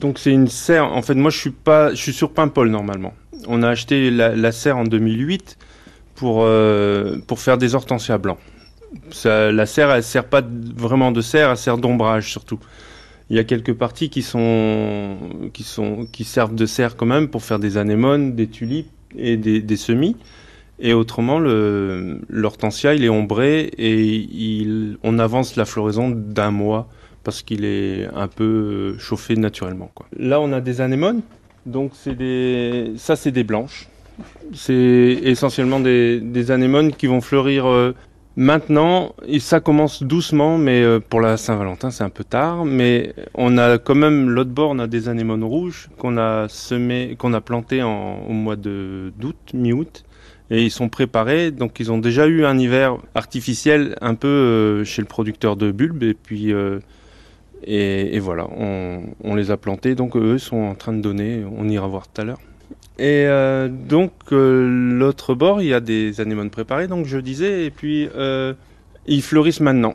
Donc c'est une serre. En fait, moi je suis pas, je suis sur Paimpol normalement. On a acheté la, serre en 2008 pour euh, pour faire des hortensias blancs. la serre, elle sert pas vraiment de serre, elle sert d'ombrage surtout. Il y a quelques parties qui sont qui sont qui servent de serre quand même pour faire des anémones, des tulipes et des, semis. Et autrement, l'hortensia, il est ombré et on avance la floraison d'un mois parce qu'il est un peu chauffé naturellement. Là, on a des anémones, donc c'est des, ça c'est des blanches. C'est essentiellement des, anémones qui vont fleurir euh, maintenant. Et ça commence doucement, mais euh, pour la Saint-Valentin, c'est un peu tard. Mais on a quand même l'autre bord, on a des anémones rouges qu'on a semé, qu'on a planté en, au mois d'août, mi-août et ils sont préparés. Donc ils ont déjà eu un hiver artificiel un peu euh, chez le producteur de bulbes et puis et, voilà, on, les a plantés, donc eux sont en train de donner, on ira voir tout à l'heure. Et euh, donc euh, l'autre bord, il y a des anémones préparées, donc je disais, et puis euh, ils fleurissent maintenant.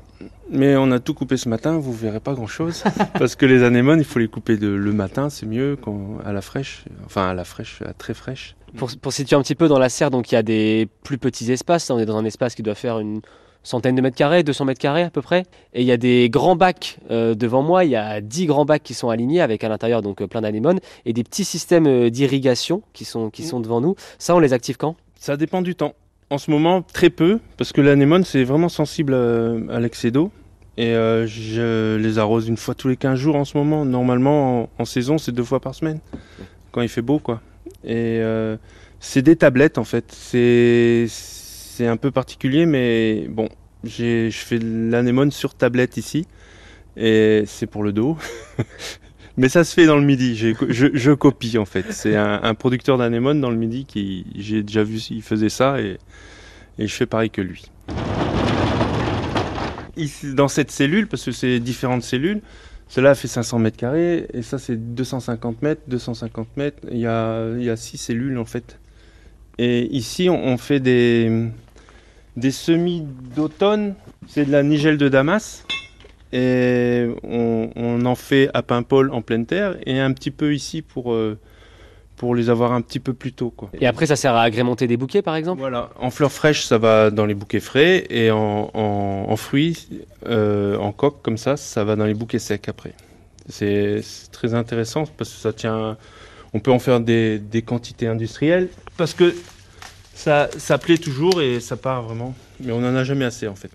Mais on a tout coupé ce matin, vous verrez pas grand-chose, parce que les anémones, il faut les couper de, le matin, c'est mieux à la fraîche, enfin à la fraîche, à très fraîche. Pour, pour situer un petit peu dans la serre, donc il y a des plus petits espaces, on est dans un espace qui doit faire une centaine de mètres carrés, 200 mètres carrés à peu près. Et il y a des grands bacs euh, devant moi, il y a 10 grands bacs qui sont alignés avec à l'intérieur donc euh, plein d'anémones et des petits systèmes euh, d'irrigation qui sont, qui sont devant nous. Ça, on les active quand? Ça dépend du temps. En ce moment, très peu, parce que l'anémone, c'est vraiment sensible à, l'excès d'eau. Et je les arrose une fois tous les 15 jours en ce moment. Normalement, en, saison, c'est deux fois par semaine, quand il fait beau, quoi. Et c'est des tablettes, en fait. C'est c'est un peu particulier, mais bon, je fais l'anémone sur tablette ici, et c'est pour le dos. mais ça se fait dans le midi, je, je, copie en fait. C'est un, producteur d'anémone dans le midi qui, j'ai déjà vu, il faisait ça, et, et je fais pareil que lui. Ici, dans cette cellule, parce que c'est différentes cellules, cela fait 500 mètres carrés, et ça c'est 250 mètres, 250 mètres. Il y a, il y a six cellules en fait. Et ici, on, fait des, des semis d'automne. C'est de la nigelle de Damas. Et on, en fait à Paimpol en pleine terre et un petit peu ici pour, euh, pour les avoir un petit peu plus tôt. Quoi. Et après, ça sert à agrémenter des bouquets par exemple? Voilà, en fleurs fraîches, ça va dans les bouquets frais et en, en, fruits, euh, en coque comme ça, ça va dans les bouquets secs après. C'est très intéressant parce que ça tient on peut en faire des, des quantités industrielles parce que ça, ça plaît toujours et ça part vraiment. Mais on n'en a jamais assez en fait.